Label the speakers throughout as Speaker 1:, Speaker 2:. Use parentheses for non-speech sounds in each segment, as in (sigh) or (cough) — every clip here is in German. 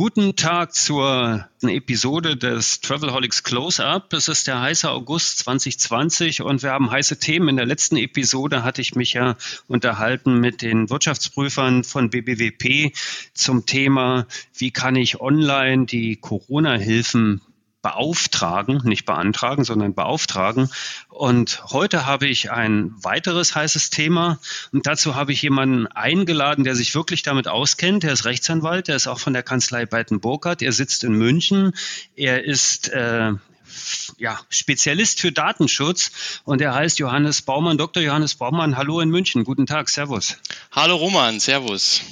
Speaker 1: Guten Tag zur Episode des Travelholics Close-Up. Es ist der heiße August 2020 und wir haben heiße Themen. In der letzten Episode hatte ich mich ja unterhalten mit den Wirtschaftsprüfern von BBWP zum Thema, wie kann ich online die Corona-Hilfen beauftragen, nicht beantragen, sondern beauftragen. Und heute habe ich ein weiteres heißes Thema und dazu habe ich jemanden eingeladen, der sich wirklich damit auskennt. Der ist Rechtsanwalt, der ist auch von der Kanzlei Beiten-Burkhardt, er sitzt in München, er ist äh, ja, Spezialist für Datenschutz und er heißt Johannes Baumann, Dr. Johannes Baumann. Hallo in München, guten Tag, Servus.
Speaker 2: Hallo Roman, Servus.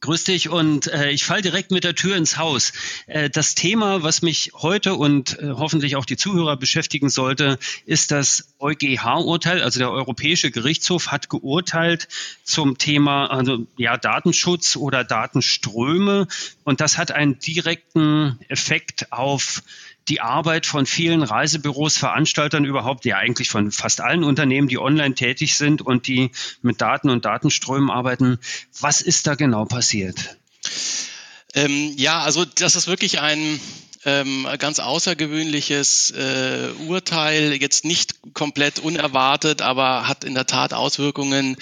Speaker 1: Grüß dich und äh, ich fall direkt mit der Tür ins Haus. Äh, das Thema, was mich heute und äh, hoffentlich auch die Zuhörer beschäftigen sollte, ist das EuGH-Urteil. Also der Europäische Gerichtshof hat geurteilt zum Thema also, ja, Datenschutz oder Datenströme und das hat einen direkten Effekt auf die Arbeit von vielen Reisebüros, Veranstaltern überhaupt, ja eigentlich von fast allen Unternehmen, die online tätig sind und die mit Daten und Datenströmen arbeiten. Was ist da genau passiert?
Speaker 2: Ähm, ja, also das ist wirklich ein ähm, ganz außergewöhnliches äh, Urteil, jetzt nicht komplett unerwartet, aber hat in der Tat Auswirkungen,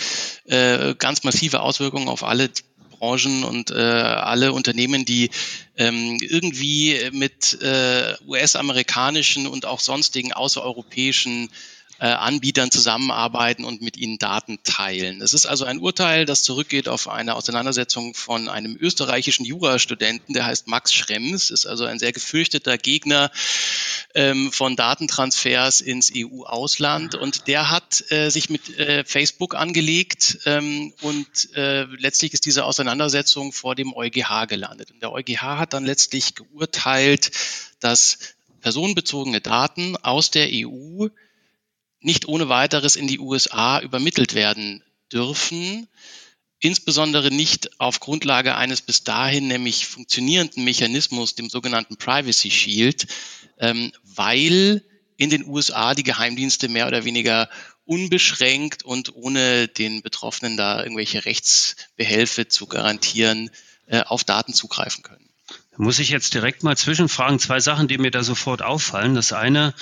Speaker 2: äh, ganz massive Auswirkungen auf alle Branchen und äh, alle Unternehmen, die ähm, irgendwie mit äh, US-amerikanischen und auch sonstigen außereuropäischen Anbietern zusammenarbeiten und mit ihnen Daten teilen. Es ist also ein Urteil, das zurückgeht auf eine Auseinandersetzung von einem österreichischen Jurastudenten, der heißt Max Schrems, ist also ein sehr gefürchteter Gegner ähm, von Datentransfers ins EU-Ausland und der hat äh, sich mit äh, Facebook angelegt ähm, und äh, letztlich ist diese Auseinandersetzung vor dem EuGH gelandet. Und der EuGH hat dann letztlich geurteilt, dass personenbezogene Daten aus der EU nicht ohne weiteres in die USA übermittelt werden dürfen, insbesondere nicht auf Grundlage eines bis dahin nämlich funktionierenden Mechanismus, dem sogenannten Privacy Shield, ähm, weil in den USA die Geheimdienste mehr oder weniger unbeschränkt und ohne den Betroffenen da irgendwelche Rechtsbehelfe zu garantieren, äh, auf Daten zugreifen können.
Speaker 1: Da muss ich jetzt direkt mal zwischenfragen. Zwei Sachen, die mir da sofort auffallen. Das eine,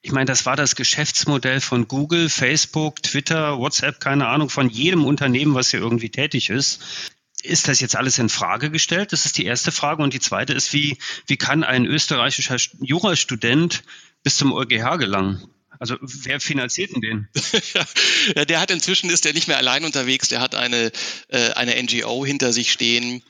Speaker 1: ich meine, das war das Geschäftsmodell von Google, Facebook, Twitter, WhatsApp, keine Ahnung, von jedem Unternehmen, was hier irgendwie tätig ist. Ist das jetzt alles in Frage gestellt? Das ist die erste Frage. Und die zweite ist, wie, wie kann ein österreichischer Jurastudent bis zum EuGH gelangen? Also wer finanziert denn den? (laughs)
Speaker 2: ja, der hat inzwischen ist er nicht mehr allein unterwegs. Der hat eine äh, eine NGO hinter sich stehen,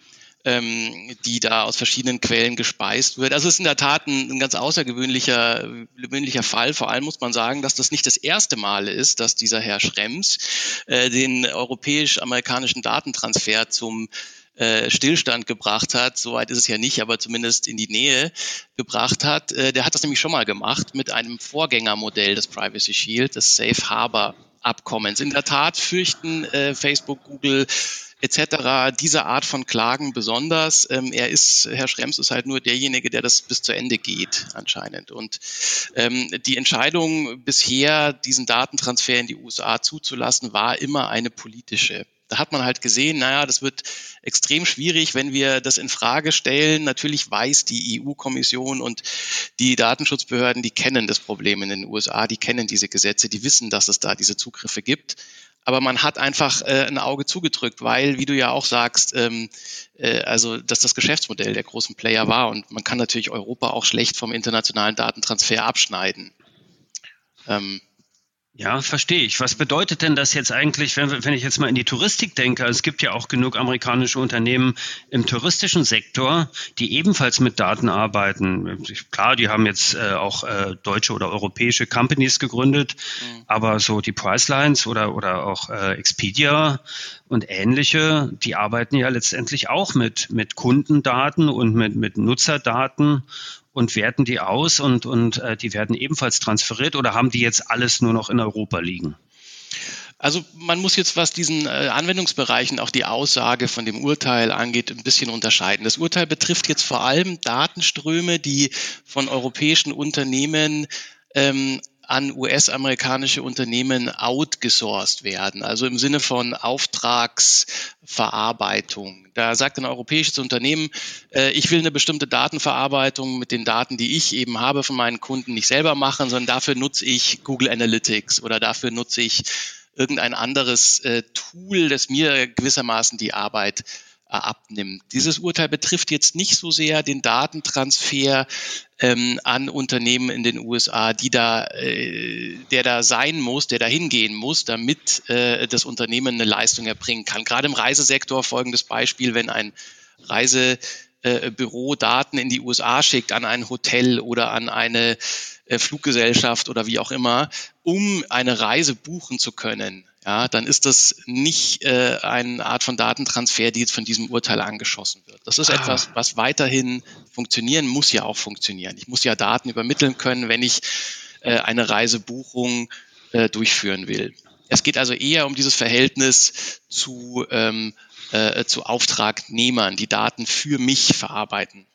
Speaker 2: ähm, die da aus verschiedenen Quellen gespeist wird. Also es ist in der Tat ein, ein ganz außergewöhnlicher gewöhnlicher Fall. Vor allem muss man sagen, dass das nicht das erste Mal ist, dass dieser Herr Schrems äh, den europäisch-amerikanischen Datentransfer zum äh, Stillstand gebracht hat, soweit ist es ja nicht, aber zumindest in die Nähe gebracht hat. Äh, der hat das nämlich schon mal gemacht mit einem Vorgängermodell des Privacy Shield, des Safe Harbor Abkommens. In der Tat fürchten äh, Facebook, Google, etc. diese Art von Klagen besonders. Ähm, er ist, Herr Schrems ist halt nur derjenige, der das bis zu Ende geht anscheinend. Und ähm, die Entscheidung bisher, diesen Datentransfer in die USA zuzulassen, war immer eine politische. Da hat man halt gesehen, naja, das wird extrem schwierig, wenn wir das in Frage stellen. Natürlich weiß die EU-Kommission und die Datenschutzbehörden, die kennen das Problem in den USA, die kennen diese Gesetze, die wissen, dass es da diese Zugriffe gibt aber man hat einfach äh, ein Auge zugedrückt, weil, wie du ja auch sagst, ähm, äh, also dass das Geschäftsmodell der großen Player war und man kann natürlich Europa auch schlecht vom internationalen Datentransfer abschneiden.
Speaker 1: Ähm, ja, verstehe ich. Was bedeutet denn das jetzt eigentlich, wenn, wenn ich jetzt mal in die Touristik denke? Es gibt ja auch genug amerikanische Unternehmen im touristischen Sektor, die ebenfalls mit Daten arbeiten. Klar, die haben jetzt äh, auch äh, deutsche oder europäische Companies gegründet, mhm. aber so die Pricelines oder, oder auch äh, Expedia und ähnliche, die arbeiten ja letztendlich auch mit, mit Kundendaten und mit, mit Nutzerdaten und werten die aus und, und äh, die werden ebenfalls transferiert oder haben die jetzt alles nur noch in Europa liegen?
Speaker 2: Also man muss jetzt, was diesen äh, Anwendungsbereichen auch die Aussage von dem Urteil angeht, ein bisschen unterscheiden. Das Urteil betrifft jetzt vor allem Datenströme, die von europäischen Unternehmen ähm, an US-amerikanische Unternehmen outgesourced werden, also im Sinne von Auftragsverarbeitung. Da sagt ein europäisches Unternehmen, äh, ich will eine bestimmte Datenverarbeitung mit den Daten, die ich eben habe von meinen Kunden, nicht selber machen, sondern dafür nutze ich Google Analytics oder dafür nutze ich irgendein anderes äh, Tool, das mir gewissermaßen die Arbeit abnimmt. Dieses Urteil betrifft jetzt nicht so sehr den Datentransfer ähm, an Unternehmen in den USA, die da, äh, der da sein muss, der da hingehen muss, damit äh, das Unternehmen eine Leistung erbringen kann. Gerade im Reisesektor folgendes Beispiel, wenn ein Reisebüro Daten in die USA schickt, an ein Hotel oder an eine äh, Fluggesellschaft oder wie auch immer, um eine Reise buchen zu können, ja, dann ist das nicht äh, eine Art von Datentransfer, die jetzt von diesem Urteil angeschossen wird. Das ist ah. etwas, was weiterhin funktionieren muss, ja auch funktionieren. Ich muss ja Daten übermitteln können, wenn ich äh, eine Reisebuchung äh, durchführen will. Es geht also eher um dieses Verhältnis zu, ähm, äh, zu Auftragnehmern, die Daten für mich verarbeiten.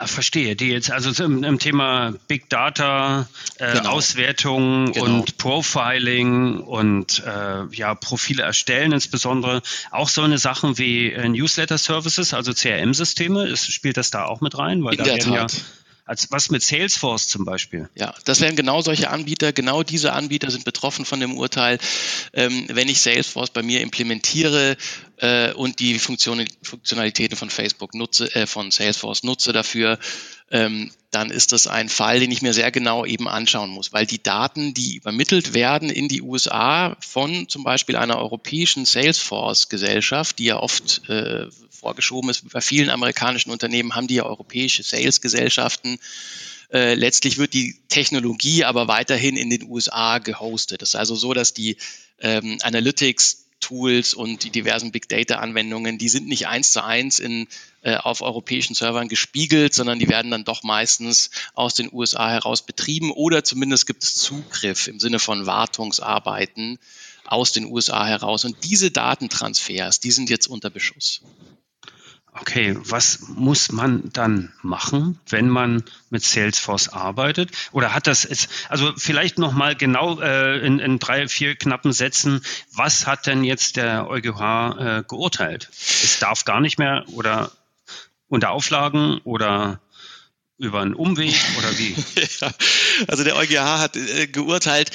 Speaker 1: Ah, verstehe, die jetzt also im, im Thema Big Data, äh, genau. Auswertung genau. und Profiling und äh, ja Profile erstellen insbesondere auch so eine Sachen wie äh, Newsletter Services, also CRM-Systeme, spielt das da auch mit rein?
Speaker 2: Weil In da der Tat. Ja
Speaker 1: als was mit Salesforce zum Beispiel.
Speaker 2: Ja, das wären genau solche Anbieter. Genau diese Anbieter sind betroffen von dem Urteil. Ähm, wenn ich Salesforce bei mir implementiere äh, und die Funktion, Funktionalitäten von Facebook nutze, äh, von Salesforce nutze dafür, ähm, dann ist das ein Fall, den ich mir sehr genau eben anschauen muss, weil die Daten, die übermittelt werden in die USA von zum Beispiel einer europäischen Salesforce-Gesellschaft, die ja oft äh, vorgeschoben ist. Bei vielen amerikanischen Unternehmen haben die ja europäische Sales-Gesellschaften. Äh, letztlich wird die Technologie aber weiterhin in den USA gehostet. Das ist also so, dass die ähm, Analytics Tools und die diversen Big Data Anwendungen, die sind nicht eins zu eins in, äh, auf europäischen Servern gespiegelt, sondern die werden dann doch meistens aus den USA heraus betrieben oder zumindest gibt es Zugriff im Sinne von Wartungsarbeiten aus den USA heraus. Und diese Datentransfers, die sind jetzt unter Beschuss.
Speaker 1: Okay, was muss man dann machen, wenn man mit Salesforce arbeitet? Oder hat das jetzt, also vielleicht nochmal genau äh, in, in, drei, vier knappen Sätzen, was hat denn jetzt der EuGH äh, geurteilt? Es darf gar nicht mehr oder unter Auflagen oder über einen Umweg oder wie? (laughs)
Speaker 2: also der EuGH hat äh, geurteilt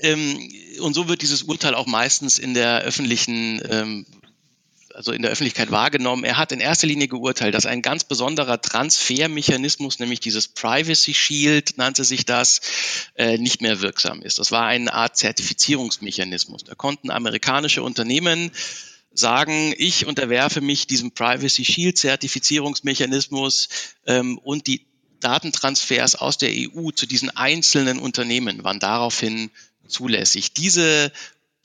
Speaker 2: ähm, und so wird dieses Urteil auch meistens in der öffentlichen ähm, also in der Öffentlichkeit wahrgenommen. Er hat in erster Linie geurteilt, dass ein ganz besonderer Transfermechanismus, nämlich dieses Privacy Shield nannte sich das, äh, nicht mehr wirksam ist. Das war eine Art Zertifizierungsmechanismus. Da konnten amerikanische Unternehmen sagen, ich unterwerfe mich diesem Privacy Shield Zertifizierungsmechanismus ähm, und die Datentransfers aus der EU zu diesen einzelnen Unternehmen waren daraufhin zulässig. Diese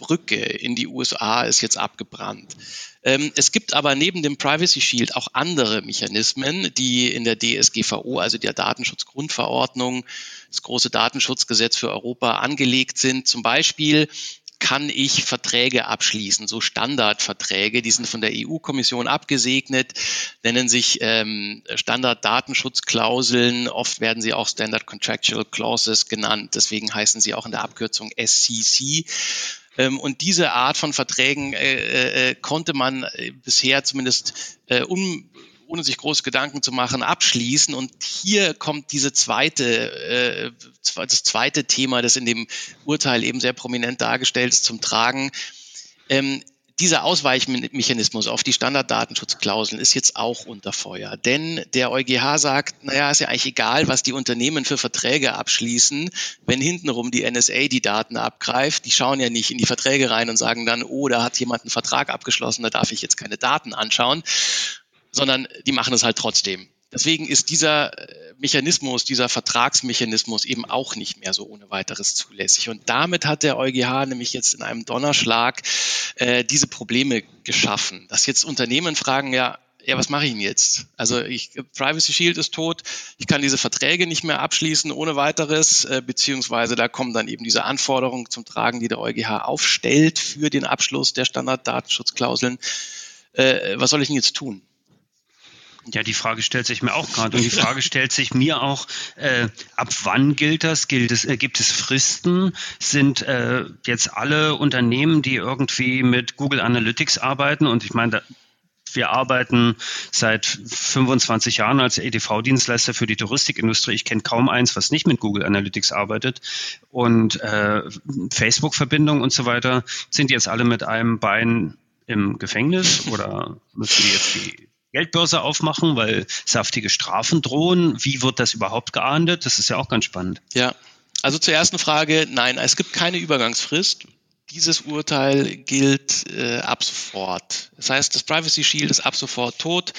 Speaker 2: Brücke in die USA ist jetzt abgebrannt. Ähm, es gibt aber neben dem Privacy Shield auch andere Mechanismen, die in der DSGVO, also der Datenschutzgrundverordnung, das große Datenschutzgesetz für Europa angelegt sind. Zum Beispiel kann ich Verträge abschließen, so Standardverträge, die sind von der EU-Kommission abgesegnet, nennen sich ähm, Standard-Datenschutzklauseln, oft werden sie auch Standard Contractual Clauses genannt, deswegen heißen sie auch in der Abkürzung SCC. Ähm, und diese Art von Verträgen äh, äh, äh konnte man bisher zumindest um, ohne sich große Gedanken zu machen, abschließen. Und hier kommt diese zweite, äh, das zweite Thema, das in dem Urteil eben sehr prominent dargestellt ist, zum Tragen. Ähm, dieser Ausweichmechanismus auf die Standarddatenschutzklauseln ist jetzt auch unter Feuer. Denn der EuGH sagt, naja, ist ja eigentlich egal, was die Unternehmen für Verträge abschließen, wenn hintenrum die NSA die Daten abgreift. Die schauen ja nicht in die Verträge rein und sagen dann, oh, da hat jemand einen Vertrag abgeschlossen, da darf ich jetzt keine Daten anschauen, sondern die machen es halt trotzdem. Deswegen ist dieser äh, Mechanismus, dieser Vertragsmechanismus eben auch nicht mehr so ohne weiteres zulässig. Und damit hat der EuGH nämlich jetzt in einem Donnerschlag äh, diese Probleme geschaffen, dass jetzt Unternehmen fragen, ja, ja, was mache ich denn jetzt? Also ich, Privacy Shield ist tot, ich kann diese Verträge nicht mehr abschließen ohne weiteres, äh, beziehungsweise da kommen dann eben diese Anforderungen zum Tragen, die der EuGH aufstellt für den Abschluss der Standarddatenschutzklauseln. Äh, was soll ich denn jetzt tun?
Speaker 1: Ja, die Frage stellt sich mir auch gerade. Und die Frage stellt sich mir auch, äh, ab wann gilt das? Gilt es, äh, gibt es Fristen? Sind äh, jetzt alle Unternehmen, die irgendwie mit Google Analytics arbeiten, und ich meine, da, wir arbeiten seit 25 Jahren als EDV-Dienstleister für die Touristikindustrie. Ich kenne kaum eins, was nicht mit Google Analytics arbeitet. Und äh, Facebook-Verbindungen und so weiter sind jetzt alle mit einem Bein im Gefängnis oder müssen die jetzt die Geldbörse aufmachen, weil saftige Strafen drohen. Wie wird das überhaupt geahndet? Das ist ja auch ganz spannend.
Speaker 2: Ja, also zur ersten Frage, nein, es gibt keine Übergangsfrist. Dieses Urteil gilt äh, ab sofort. Das heißt, das Privacy Shield ist ab sofort tot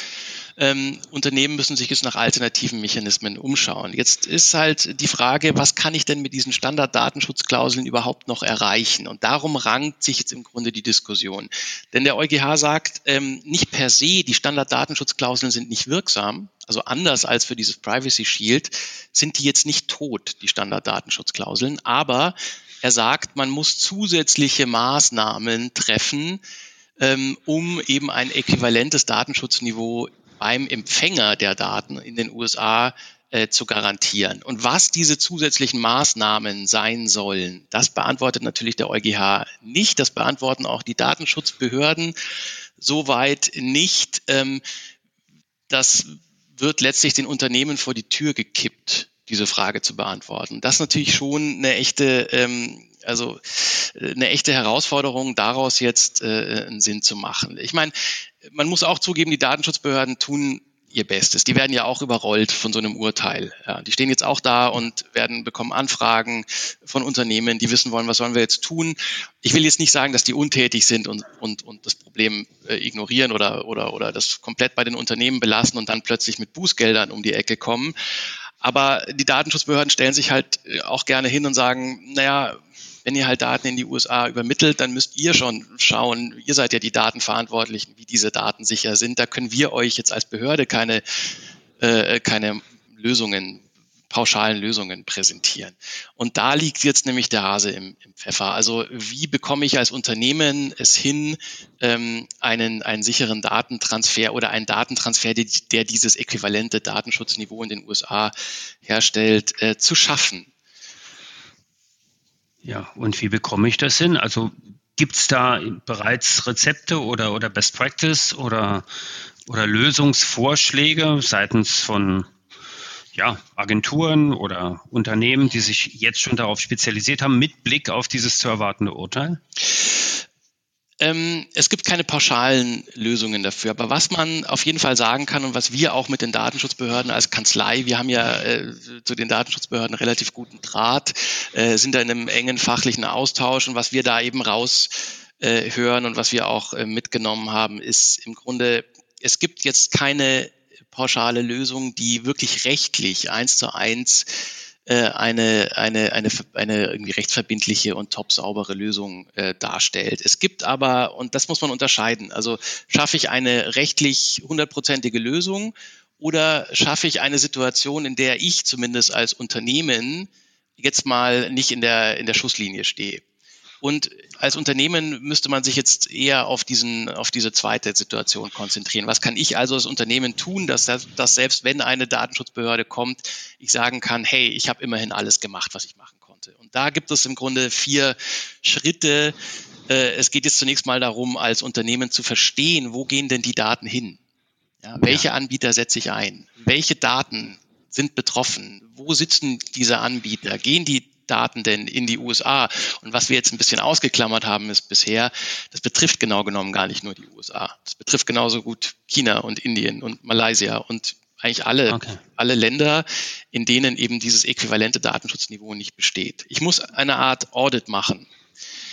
Speaker 2: ähm, Unternehmen müssen sich jetzt nach alternativen Mechanismen umschauen. Jetzt ist halt die Frage, was kann ich denn mit diesen Standarddatenschutzklauseln überhaupt noch erreichen? Und darum rankt sich jetzt im Grunde die Diskussion. Denn der EuGH sagt, ähm, nicht per se, die Standarddatenschutzklauseln sind nicht wirksam. Also anders als für dieses Privacy Shield sind die jetzt nicht tot, die Standarddatenschutzklauseln. Aber er sagt, man muss zusätzliche Maßnahmen treffen, ähm, um eben ein äquivalentes Datenschutzniveau beim Empfänger der Daten in den USA äh, zu garantieren. Und was diese zusätzlichen Maßnahmen sein sollen, das beantwortet natürlich der EuGH nicht. Das beantworten auch die Datenschutzbehörden soweit nicht. Ähm, das wird letztlich den Unternehmen vor die Tür gekippt, diese Frage zu beantworten. Das ist natürlich schon eine echte, ähm, also äh, eine echte Herausforderung, daraus jetzt äh, einen Sinn zu machen. Ich meine, man muss auch zugeben, die Datenschutzbehörden tun ihr Bestes. Die werden ja auch überrollt von so einem Urteil. Ja, die stehen jetzt auch da und werden bekommen Anfragen von Unternehmen, die wissen wollen, was sollen wir jetzt tun. Ich will jetzt nicht sagen, dass die untätig sind und, und, und das Problem äh, ignorieren oder, oder, oder das komplett bei den Unternehmen belassen und dann plötzlich mit Bußgeldern um die Ecke kommen. Aber die Datenschutzbehörden stellen sich halt äh, auch gerne hin und sagen, naja, wenn ihr halt Daten in die USA übermittelt, dann müsst ihr schon schauen, ihr seid ja die Datenverantwortlichen, wie diese Daten sicher sind. Da können wir euch jetzt als Behörde keine, äh, keine Lösungen pauschalen Lösungen präsentieren. Und da liegt jetzt nämlich der Hase im, im Pfeffer. Also wie bekomme ich als Unternehmen es hin, ähm, einen, einen sicheren Datentransfer oder einen Datentransfer, der, der dieses äquivalente Datenschutzniveau in den USA herstellt, äh, zu schaffen?
Speaker 1: Ja, und wie bekomme ich das hin? Also gibt es da bereits Rezepte oder, oder Best Practice oder, oder Lösungsvorschläge seitens von ja, Agenturen oder Unternehmen, die sich jetzt schon darauf spezialisiert haben, mit Blick auf dieses zu erwartende Urteil?
Speaker 2: Ähm, es gibt keine pauschalen Lösungen dafür. Aber was man auf jeden Fall sagen kann und was wir auch mit den Datenschutzbehörden als Kanzlei, wir haben ja äh, zu den Datenschutzbehörden relativ guten Draht, äh, sind da in einem engen fachlichen Austausch und was wir da eben raus äh, und was wir auch äh, mitgenommen haben, ist im Grunde, es gibt jetzt keine pauschale Lösung, die wirklich rechtlich eins zu eins äh, eine, eine, eine, eine irgendwie rechtsverbindliche und top saubere Lösung äh, darstellt. Es gibt aber, und das muss man unterscheiden, also schaffe ich eine rechtlich hundertprozentige Lösung oder schaffe ich eine Situation, in der ich zumindest als Unternehmen jetzt mal nicht in der, in der Schusslinie stehe. Und als Unternehmen müsste man sich jetzt eher auf, diesen, auf diese zweite Situation konzentrieren. Was kann ich also als Unternehmen tun, dass, dass selbst wenn eine Datenschutzbehörde kommt, ich sagen kann, hey, ich habe immerhin alles gemacht, was ich machen konnte. Und da gibt es im Grunde vier Schritte. Äh, es geht jetzt zunächst mal darum, als Unternehmen zu verstehen, wo gehen denn die Daten hin? Ja, welche ja. Anbieter setze ich ein? Welche Daten sind betroffen? Wo sitzen diese Anbieter? Gehen die Daten denn in die USA? Und was wir jetzt ein bisschen ausgeklammert haben, ist bisher, das betrifft genau genommen gar nicht nur die USA. Das betrifft genauso gut China und Indien und Malaysia und eigentlich alle, okay. alle Länder, in denen eben dieses äquivalente Datenschutzniveau nicht besteht. Ich muss eine Art Audit machen.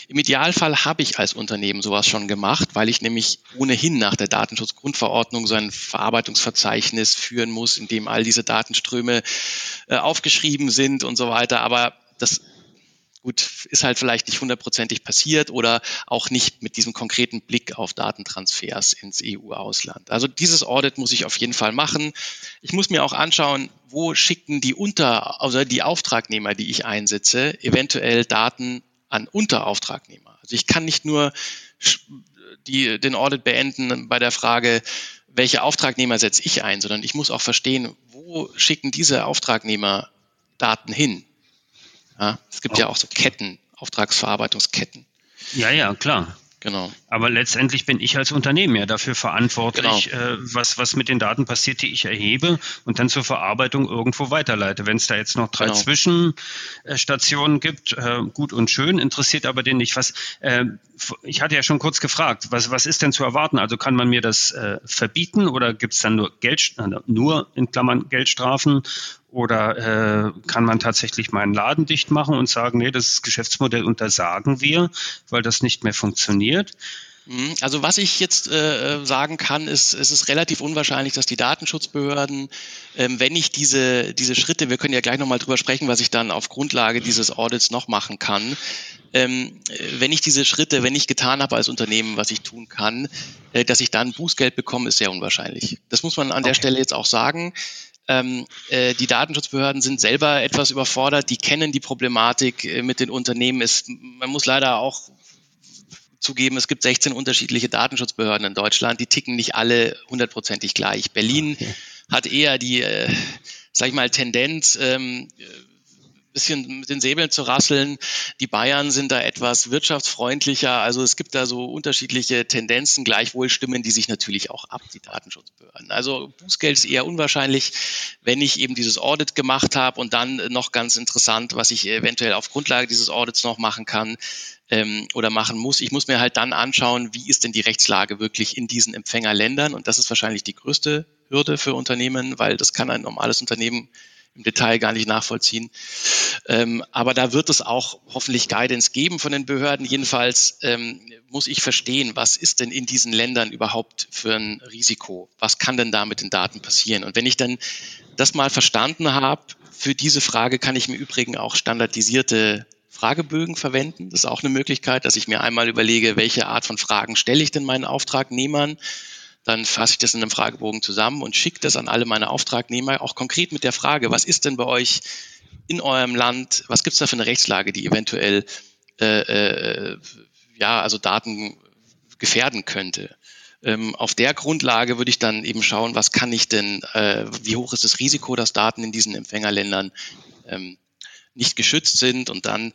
Speaker 2: Im Idealfall habe ich als Unternehmen sowas schon gemacht, weil ich nämlich ohnehin nach der Datenschutzgrundverordnung so ein Verarbeitungsverzeichnis führen muss, in dem all diese Datenströme äh, aufgeschrieben sind und so weiter. Aber das Gut, ist halt vielleicht nicht hundertprozentig passiert oder auch nicht mit diesem konkreten Blick auf Datentransfers ins EU-Ausland. Also dieses Audit muss ich auf jeden Fall machen. Ich muss mir auch anschauen, wo schicken die Unter, also die Auftragnehmer, die ich einsetze, eventuell Daten an Unterauftragnehmer. Also ich kann nicht nur die, den Audit beenden bei der Frage, welche Auftragnehmer setze ich ein, sondern ich muss auch verstehen, wo schicken diese Auftragnehmer Daten hin. Ja, es gibt oh. ja auch so Ketten, Auftragsverarbeitungsketten.
Speaker 1: Ja, ja, klar. Genau. Aber letztendlich bin ich als Unternehmen ja dafür verantwortlich, genau. äh, was, was mit den Daten passiert, die ich erhebe und dann zur Verarbeitung irgendwo weiterleite. Wenn es da jetzt noch drei genau. Zwischenstationen gibt, äh, gut und schön, interessiert aber den nicht. Was, äh, ich hatte ja schon kurz gefragt, was, was ist denn zu erwarten? Also kann man mir das äh, verbieten oder gibt es dann nur Geld, äh, nur in Klammern Geldstrafen oder äh, kann man tatsächlich meinen Laden dicht machen und sagen, nee, das Geschäftsmodell untersagen wir, weil das nicht mehr funktioniert?
Speaker 2: Mhm. Also was ich jetzt äh, sagen kann, ist, es ist relativ unwahrscheinlich, dass die Datenschutzbehörden, ähm, wenn ich diese, diese Schritte, wir können ja gleich nochmal drüber sprechen, was ich dann auf Grundlage dieses Audits noch machen kann, ähm, wenn ich diese Schritte, wenn ich getan habe als Unternehmen, was ich tun kann, äh, dass ich dann Bußgeld bekomme, ist sehr unwahrscheinlich. Das muss man an okay. der Stelle jetzt auch sagen. Ähm, äh, die Datenschutzbehörden sind selber etwas überfordert, die kennen die Problematik äh, mit den Unternehmen. Es, man muss leider auch zugeben, es gibt 16 unterschiedliche Datenschutzbehörden in Deutschland, die ticken nicht alle hundertprozentig gleich. Berlin okay. hat eher die, äh, sag ich mal, Tendenz, ähm, bisschen mit den Säbeln zu rasseln. Die Bayern sind da etwas wirtschaftsfreundlicher. Also es gibt da so unterschiedliche Tendenzen. Gleichwohl stimmen die sich natürlich auch ab, die Datenschutzbehörden. Also Bußgeld ist eher unwahrscheinlich, wenn ich eben dieses Audit gemacht habe und dann noch ganz interessant, was ich eventuell auf Grundlage dieses Audits noch machen kann ähm, oder machen muss. Ich muss mir halt dann anschauen, wie ist denn die Rechtslage wirklich in diesen Empfängerländern. Und das ist wahrscheinlich die größte Hürde für Unternehmen, weil das kann ein normales Unternehmen im Detail gar nicht nachvollziehen. Ähm, aber da wird es auch hoffentlich Guidance geben von den Behörden. Jedenfalls ähm, muss ich verstehen, was ist denn in diesen Ländern überhaupt für ein Risiko? Was kann denn da mit den Daten passieren? Und wenn ich dann das mal verstanden habe, für diese Frage kann ich mir übrigens auch standardisierte Fragebögen verwenden. Das ist auch eine Möglichkeit, dass ich mir einmal überlege, welche Art von Fragen stelle ich denn meinen Auftragnehmern dann fasse ich das in einem Fragebogen zusammen und schicke das an alle meine Auftragnehmer, auch konkret mit der Frage, was ist denn bei euch in eurem Land, was gibt es da für eine Rechtslage, die eventuell äh, äh, ja, also Daten gefährden könnte. Ähm, auf der Grundlage würde ich dann eben schauen, was kann ich denn, äh, wie hoch ist das Risiko, dass Daten in diesen Empfängerländern ähm, nicht geschützt sind und dann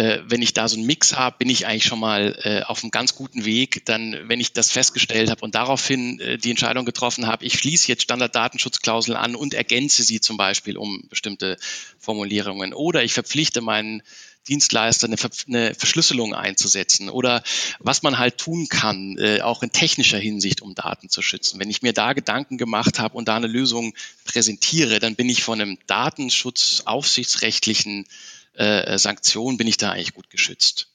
Speaker 2: äh, wenn ich da so einen Mix habe, bin ich eigentlich schon mal äh, auf einem ganz guten Weg. Dann, wenn ich das festgestellt habe und daraufhin äh, die Entscheidung getroffen habe, ich schließe jetzt Standarddatenschutzklauseln an und ergänze sie zum Beispiel um bestimmte Formulierungen oder ich verpflichte meinen Dienstleister eine, Ver eine Verschlüsselung einzusetzen oder was man halt tun kann, äh, auch in technischer Hinsicht, um Daten zu schützen. Wenn ich mir da Gedanken gemacht habe und da eine Lösung präsentiere, dann bin ich von einem Datenschutz-aufsichtsrechtlichen äh, Sanktionen bin ich da eigentlich gut geschützt.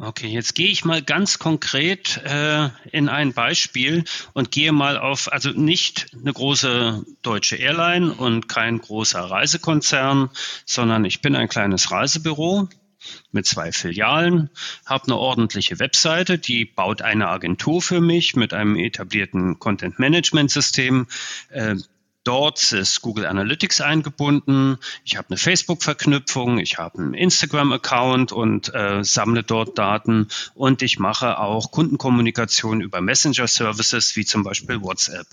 Speaker 1: Okay, jetzt gehe ich mal ganz konkret äh, in ein Beispiel und gehe mal auf, also nicht eine große deutsche Airline und kein großer Reisekonzern, sondern ich bin ein kleines Reisebüro mit zwei Filialen, habe eine ordentliche Webseite, die baut eine Agentur für mich mit einem etablierten Content-Management-System. Äh, Dort ist Google Analytics eingebunden. Ich habe eine Facebook-Verknüpfung, ich habe einen Instagram-Account und äh, sammle dort Daten. Und ich mache auch Kundenkommunikation über Messenger-Services wie zum Beispiel WhatsApp.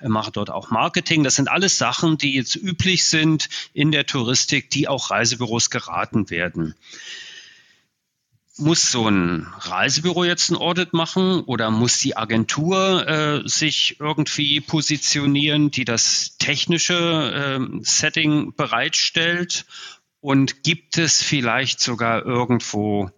Speaker 1: Ich mache dort auch Marketing. Das sind alles Sachen, die jetzt üblich sind in der Touristik, die auch Reisebüros geraten werden muss so ein Reisebüro jetzt ein Audit machen oder muss die Agentur äh, sich irgendwie positionieren, die das technische äh, Setting bereitstellt? Und gibt es vielleicht sogar irgendwo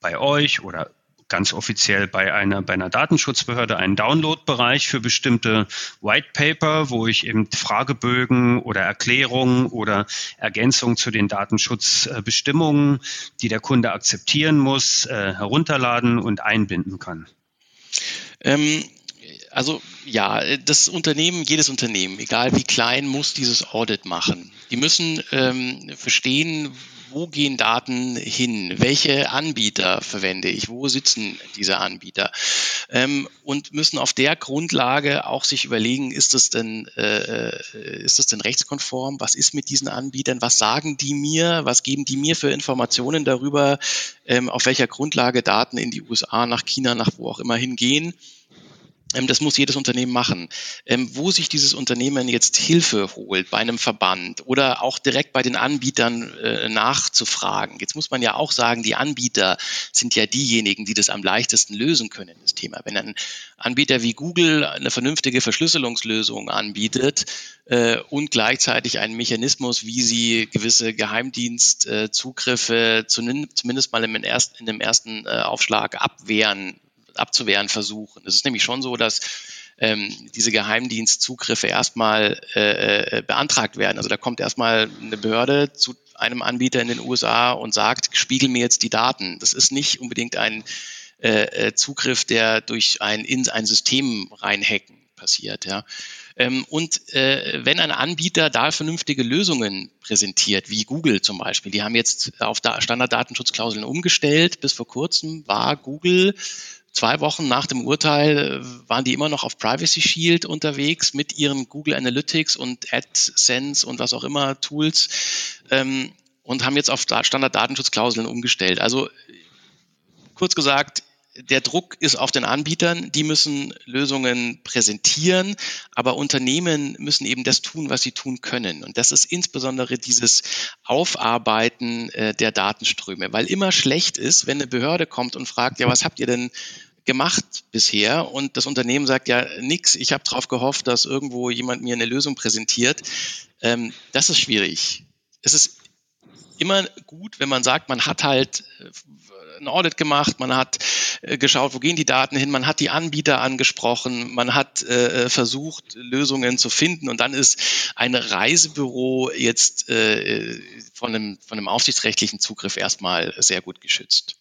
Speaker 1: bei euch oder ganz offiziell bei einer, bei einer Datenschutzbehörde einen Download-Bereich für bestimmte White Paper, wo ich eben Fragebögen oder Erklärungen oder Ergänzungen zu den Datenschutzbestimmungen, die der Kunde akzeptieren muss, äh, herunterladen und einbinden kann.
Speaker 2: Ähm, also ja, das Unternehmen, jedes Unternehmen, egal wie klein, muss dieses Audit machen. Die müssen ähm, verstehen, wo gehen Daten hin? Welche Anbieter verwende ich? Wo sitzen diese Anbieter? Ähm, und müssen auf der Grundlage auch sich überlegen, ist das denn, äh, äh, ist das denn rechtskonform? Was ist mit diesen Anbietern? Was sagen die mir? Was geben die mir für Informationen darüber, ähm, auf welcher Grundlage Daten in die USA, nach China, nach wo auch immer hingehen? Ähm, das muss jedes Unternehmen machen. Ähm, wo sich dieses Unternehmen jetzt Hilfe holt, bei einem Verband oder auch direkt bei den Anbietern äh, nachzufragen. Jetzt muss man ja auch sagen, die Anbieter sind ja diejenigen, die das am leichtesten lösen können, das Thema. Wenn ein Anbieter wie Google eine vernünftige Verschlüsselungslösung anbietet äh, und gleichzeitig einen Mechanismus, wie sie gewisse Geheimdienstzugriffe zumindest mal in dem ersten äh, Aufschlag abwehren abzuwehren versuchen. Es ist nämlich schon so, dass ähm, diese Geheimdienstzugriffe erstmal äh, äh, beantragt werden. Also da kommt erstmal eine Behörde zu einem Anbieter in den USA und sagt, spiegel mir jetzt die Daten. Das ist nicht unbedingt ein äh, äh, Zugriff, der durch ein in ein System reinhacken passiert. Ja. Ähm, und äh, wenn ein Anbieter da vernünftige Lösungen präsentiert, wie Google zum Beispiel, die haben jetzt auf Standarddatenschutzklauseln umgestellt. Bis vor kurzem war Google zwei Wochen nach dem Urteil äh, waren die immer noch auf Privacy Shield unterwegs mit ihren Google Analytics und AdSense und was auch immer Tools ähm, und haben jetzt auf Standard-Datenschutzklauseln umgestellt. Also kurz gesagt, der Druck ist auf den Anbietern, die müssen Lösungen präsentieren, aber Unternehmen müssen eben das tun, was sie tun können. Und das ist insbesondere dieses Aufarbeiten äh, der Datenströme, weil immer schlecht ist, wenn eine Behörde kommt und fragt, ja, was habt ihr denn gemacht bisher und das Unternehmen sagt ja nix. Ich habe darauf gehofft, dass irgendwo jemand mir eine Lösung präsentiert. Ähm, das ist schwierig. Es ist immer gut, wenn man sagt, man hat halt äh, ein Audit gemacht, man hat äh, geschaut, wo gehen die Daten hin, man hat die Anbieter angesprochen, man hat äh, versucht, Lösungen zu finden und dann ist ein Reisebüro jetzt äh, von, einem, von einem aufsichtsrechtlichen Zugriff erstmal sehr gut geschützt.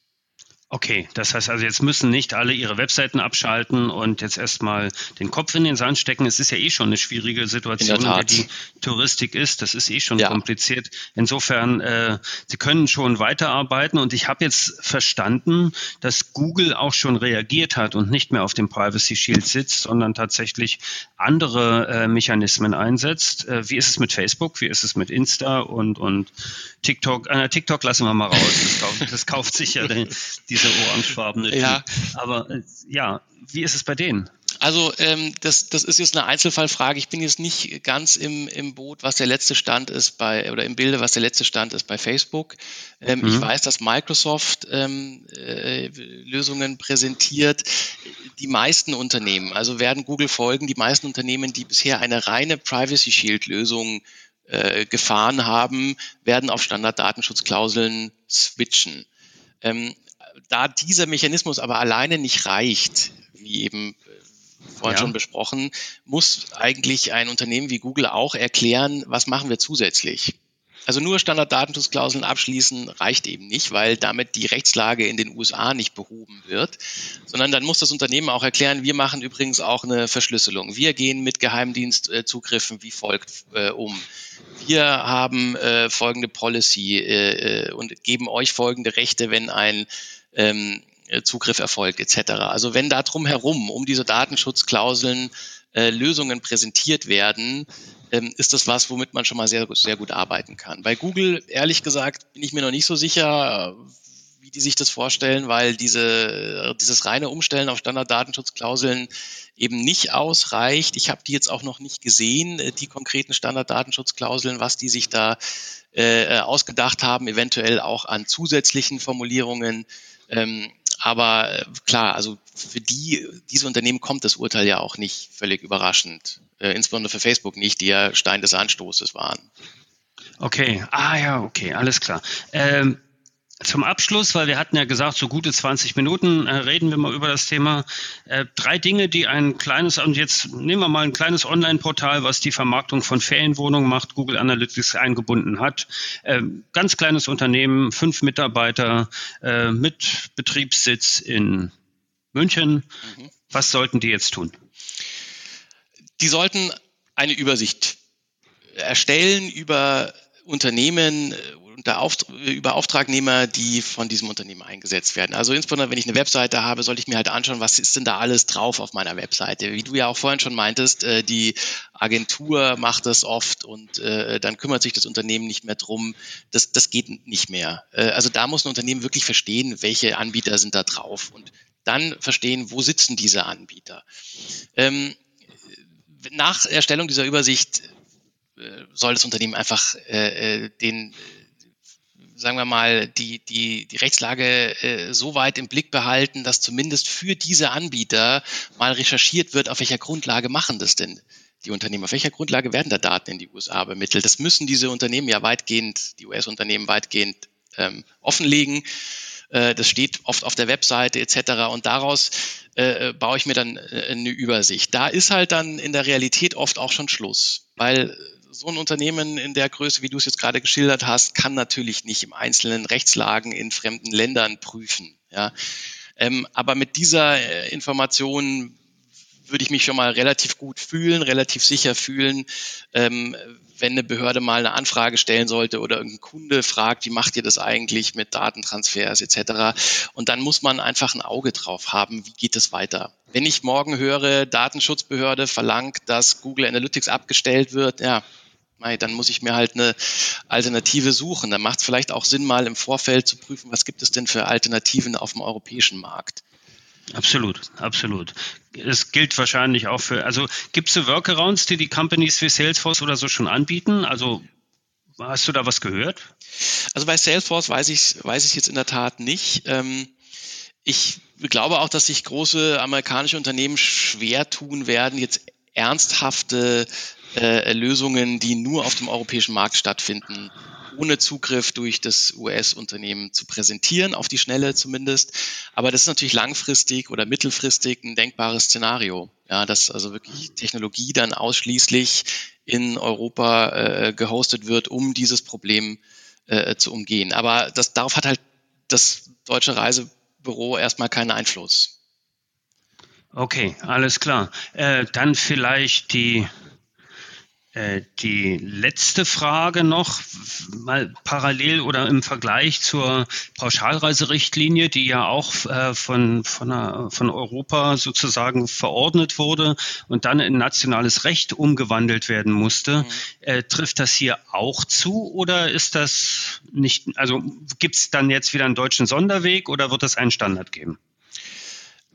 Speaker 1: Okay, das heißt also, jetzt müssen nicht alle ihre Webseiten abschalten und jetzt erstmal den Kopf in den Sand stecken. Es ist ja eh schon eine schwierige Situation, in der, in der die Touristik ist. Das ist eh schon ja. kompliziert. Insofern, äh, Sie können schon weiterarbeiten und ich habe jetzt verstanden, dass Google auch schon reagiert hat und nicht mehr auf dem Privacy Shield sitzt, sondern tatsächlich andere äh, Mechanismen einsetzt. Äh, wie ist es mit Facebook? Wie ist es mit Insta und, und TikTok? Äh, TikTok lassen wir mal raus. Das kauft, das kauft sich ja (laughs) die, die diese orangefarbene ja. Aber äh, ja, wie ist es bei denen?
Speaker 2: Also ähm, das, das ist jetzt eine Einzelfallfrage. Ich bin jetzt nicht ganz im, im Boot, was der letzte Stand ist bei, oder im Bilde, was der letzte Stand ist bei Facebook. Ähm, mhm. Ich weiß, dass Microsoft ähm, äh, Lösungen präsentiert. Die meisten Unternehmen, also werden Google folgen, die meisten Unternehmen, die bisher eine reine Privacy Shield Lösung äh, gefahren haben, werden auf Standarddatenschutzklauseln switchen. Ähm, da dieser Mechanismus aber alleine nicht reicht, wie eben äh, vorhin ja. schon besprochen, muss eigentlich ein Unternehmen wie Google auch erklären, was machen wir zusätzlich. Also nur Standarddatenschutzklauseln abschließen reicht eben nicht, weil damit die Rechtslage in den USA nicht behoben wird, sondern dann muss das Unternehmen auch erklären, wir machen übrigens auch eine Verschlüsselung. Wir gehen mit Geheimdienstzugriffen wie folgt äh, um. Wir haben äh, folgende Policy äh, äh und geben euch folgende Rechte, wenn ein ähm, Zugriff erfolgt etc. Also wenn da drumherum um diese Datenschutzklauseln äh, Lösungen präsentiert werden, ähm, ist das was, womit man schon mal sehr, sehr gut arbeiten kann. Bei Google, ehrlich gesagt, bin ich mir noch nicht so sicher, wie die sich das vorstellen, weil diese, dieses reine Umstellen auf Standarddatenschutzklauseln eben nicht ausreicht. Ich habe die jetzt auch noch nicht gesehen, äh, die konkreten Standarddatenschutzklauseln, was die sich da äh, ausgedacht haben, eventuell auch an zusätzlichen Formulierungen. Ähm, aber äh, klar, also für die, diese Unternehmen kommt das Urteil ja auch nicht völlig überraschend. Äh, insbesondere für Facebook nicht, die ja Stein des Anstoßes waren.
Speaker 1: Okay, ah ja, okay, alles klar. Ähm, zum Abschluss, weil wir hatten ja gesagt, so gute 20 Minuten äh, reden wir mal über das Thema. Äh, drei Dinge, die ein kleines, und jetzt nehmen wir mal ein kleines Online-Portal, was die Vermarktung von Ferienwohnungen macht, Google Analytics eingebunden hat. Äh, ganz kleines Unternehmen, fünf Mitarbeiter äh, mit Betriebssitz in München. Mhm. Was sollten die jetzt tun?
Speaker 2: die sollten eine Übersicht erstellen über Unternehmen unter Auft über Auftragnehmer, die von diesem Unternehmen eingesetzt werden. Also insbesondere, wenn ich eine Webseite habe, sollte ich mir halt anschauen, was ist denn da alles drauf auf meiner Webseite. Wie du ja auch vorhin schon meintest, äh, die Agentur macht das oft und äh, dann kümmert sich das Unternehmen nicht mehr drum. Das, das geht nicht mehr. Äh, also da muss ein Unternehmen wirklich verstehen, welche Anbieter sind da drauf und dann verstehen, wo sitzen diese Anbieter. Ähm, nach Erstellung dieser Übersicht soll das Unternehmen einfach äh, den sagen wir mal, die, die, die Rechtslage äh, so weit im Blick behalten, dass zumindest für diese Anbieter mal recherchiert wird, auf welcher Grundlage machen das denn die Unternehmen, auf welcher Grundlage werden da Daten in die USA übermittelt. Das müssen diese Unternehmen ja weitgehend, die US-Unternehmen weitgehend ähm, offenlegen. Äh, das steht oft auf der Webseite etc. Und daraus äh, baue ich mir dann äh, eine Übersicht. Da ist halt dann in der Realität oft auch schon Schluss, weil so ein Unternehmen in der Größe, wie du es jetzt gerade geschildert hast, kann natürlich nicht im einzelnen Rechtslagen in fremden Ländern prüfen. Ja. Ähm, aber mit dieser äh, Information würde ich mich schon mal relativ gut fühlen, relativ sicher fühlen, ähm, wenn eine Behörde mal eine Anfrage stellen sollte oder irgendein Kunde fragt, wie macht ihr das eigentlich mit Datentransfers etc. Und dann muss man einfach ein Auge drauf haben, wie geht es weiter. Wenn ich morgen höre, Datenschutzbehörde verlangt, dass Google Analytics abgestellt wird, ja, dann muss ich mir halt eine Alternative suchen. Dann macht es vielleicht auch Sinn, mal im Vorfeld zu prüfen, was gibt es denn für Alternativen auf dem europäischen Markt.
Speaker 1: Absolut, absolut. Es gilt wahrscheinlich auch für, also gibt es so Workarounds, die die Companies wie Salesforce oder so schon anbieten? Also hast du da was gehört?
Speaker 2: Also bei Salesforce weiß ich weiß ich jetzt in der Tat nicht. Ähm, ich glaube auch, dass sich große amerikanische Unternehmen schwer tun werden, jetzt ernsthafte äh, Lösungen, die nur auf dem europäischen Markt stattfinden, ohne Zugriff durch das US-Unternehmen zu präsentieren, auf die Schnelle zumindest. Aber das ist natürlich langfristig oder mittelfristig ein denkbares Szenario. Ja, dass also wirklich Technologie dann ausschließlich in Europa äh, gehostet wird, um dieses Problem äh, zu umgehen. Aber das, darauf hat halt das deutsche Reisebüro erstmal keinen Einfluss.
Speaker 1: Okay, alles klar. Äh, dann vielleicht die die letzte Frage noch, mal parallel oder im Vergleich zur Pauschalreiserichtlinie, die ja auch äh, von, von, von Europa sozusagen verordnet wurde und dann in nationales Recht umgewandelt werden musste. Mhm. Äh, trifft das hier auch zu oder ist das nicht, also gibt es dann jetzt wieder einen deutschen Sonderweg oder wird es einen Standard geben?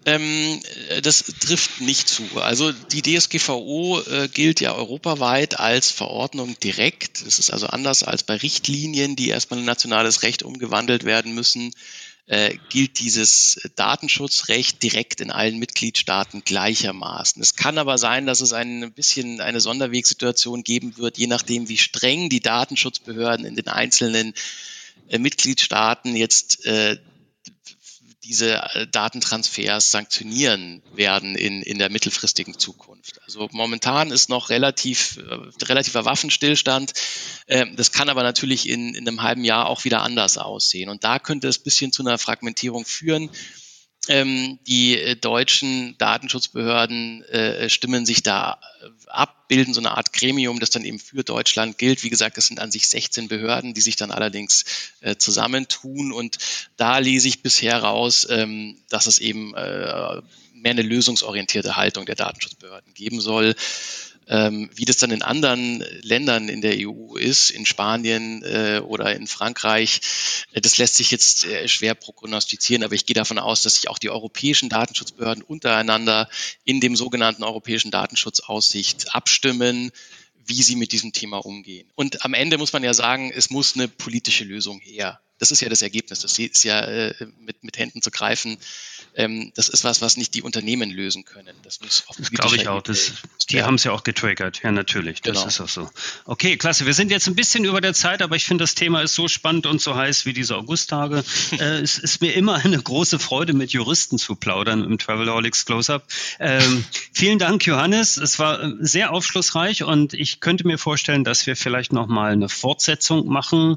Speaker 2: Ähm, das trifft nicht zu. Also die DSGVO äh, gilt ja europaweit als Verordnung direkt. Das ist also anders als bei Richtlinien, die erstmal in nationales Recht umgewandelt werden müssen. Äh, gilt dieses Datenschutzrecht direkt in allen Mitgliedstaaten gleichermaßen. Es kann aber sein, dass es ein bisschen eine Sonderwegsituation geben wird, je nachdem, wie streng die Datenschutzbehörden in den einzelnen äh, Mitgliedstaaten jetzt äh, diese äh, Datentransfers sanktionieren werden in, in der mittelfristigen Zukunft. Also momentan ist noch relativ, äh, relativer Waffenstillstand. Äh, das kann aber natürlich in, in einem halben Jahr auch wieder anders aussehen. Und da könnte es bisschen zu einer Fragmentierung führen ähm, die äh, deutschen Datenschutzbehörden äh, stimmen sich da ab, bilden so eine Art Gremium, das dann eben für Deutschland gilt. Wie gesagt, es sind an sich 16 Behörden, die sich dann allerdings äh, zusammentun. Und da lese ich bisher raus, ähm, dass es eben äh, mehr eine lösungsorientierte Haltung der Datenschutzbehörden geben soll. Ähm, wie das dann in anderen Ländern in der EU ist, in Spanien äh, oder in Frankreich, äh, das lässt sich jetzt äh, schwer prognostizieren, aber ich gehe davon aus, dass sich auch die europäischen Datenschutzbehörden untereinander in dem sogenannten europäischen Datenschutzaussicht abstimmen wie sie mit diesem Thema umgehen. Und am Ende muss man ja sagen, es muss eine politische Lösung her. Das ist ja das Ergebnis. Das ist ja äh, mit, mit Händen zu greifen ähm, das ist was, was nicht die Unternehmen lösen können.
Speaker 1: Das muss auf Das glaube ich auch. Das, die haben es ja auch getriggert. Ja, natürlich. Das genau. ist auch so. Okay, klasse. Wir sind jetzt ein bisschen über der Zeit, aber ich finde, das Thema ist so spannend und so heiß wie diese Augusttage. (laughs) äh, es ist mir immer eine große Freude, mit Juristen zu plaudern im Travelholics Close-Up. Ähm, (laughs) vielen Dank, Johannes. Es war äh, sehr aufschlussreich und ich könnte mir vorstellen, dass wir vielleicht noch mal eine Fortsetzung machen,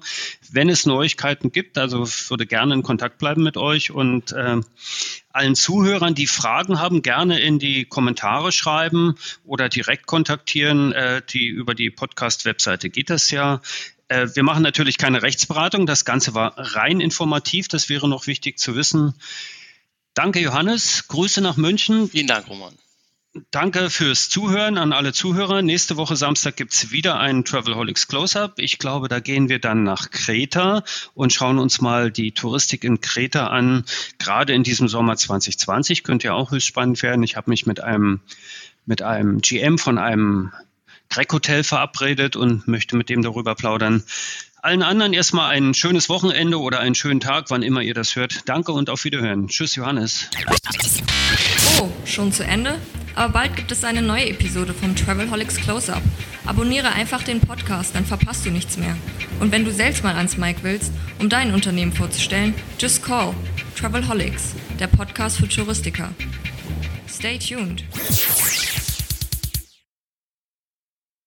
Speaker 1: wenn es Neuigkeiten gibt. Also ich würde gerne in Kontakt bleiben mit euch und äh, allen Zuhörern, die Fragen haben, gerne in die Kommentare schreiben oder direkt kontaktieren. Äh, die über die Podcast-Webseite geht das ja. Äh, wir machen natürlich keine Rechtsberatung. Das Ganze war rein informativ. Das wäre noch wichtig zu wissen. Danke, Johannes. Grüße nach München.
Speaker 2: Vielen Dank, Roman.
Speaker 1: Danke fürs Zuhören an alle Zuhörer. Nächste Woche Samstag gibt's wieder ein Travelholics Close-Up. Ich glaube, da gehen wir dann nach Kreta und schauen uns mal die Touristik in Kreta an. Gerade in diesem Sommer 2020 könnte ja auch höchst spannend werden. Ich habe mich mit einem, mit einem GM von einem Greg-Hotel verabredet und möchte mit dem darüber plaudern. Allen anderen erstmal ein schönes Wochenende oder einen schönen Tag, wann immer ihr das hört. Danke und auf Wiederhören. Tschüss, Johannes.
Speaker 3: Oh, schon zu Ende? Aber bald gibt es eine neue Episode vom Travelholics Close-Up. Abonniere einfach den Podcast, dann verpasst du nichts mehr. Und wenn du selbst mal ans Mic willst, um dein Unternehmen vorzustellen, just call Travelholics, der Podcast für Touristiker. Stay tuned.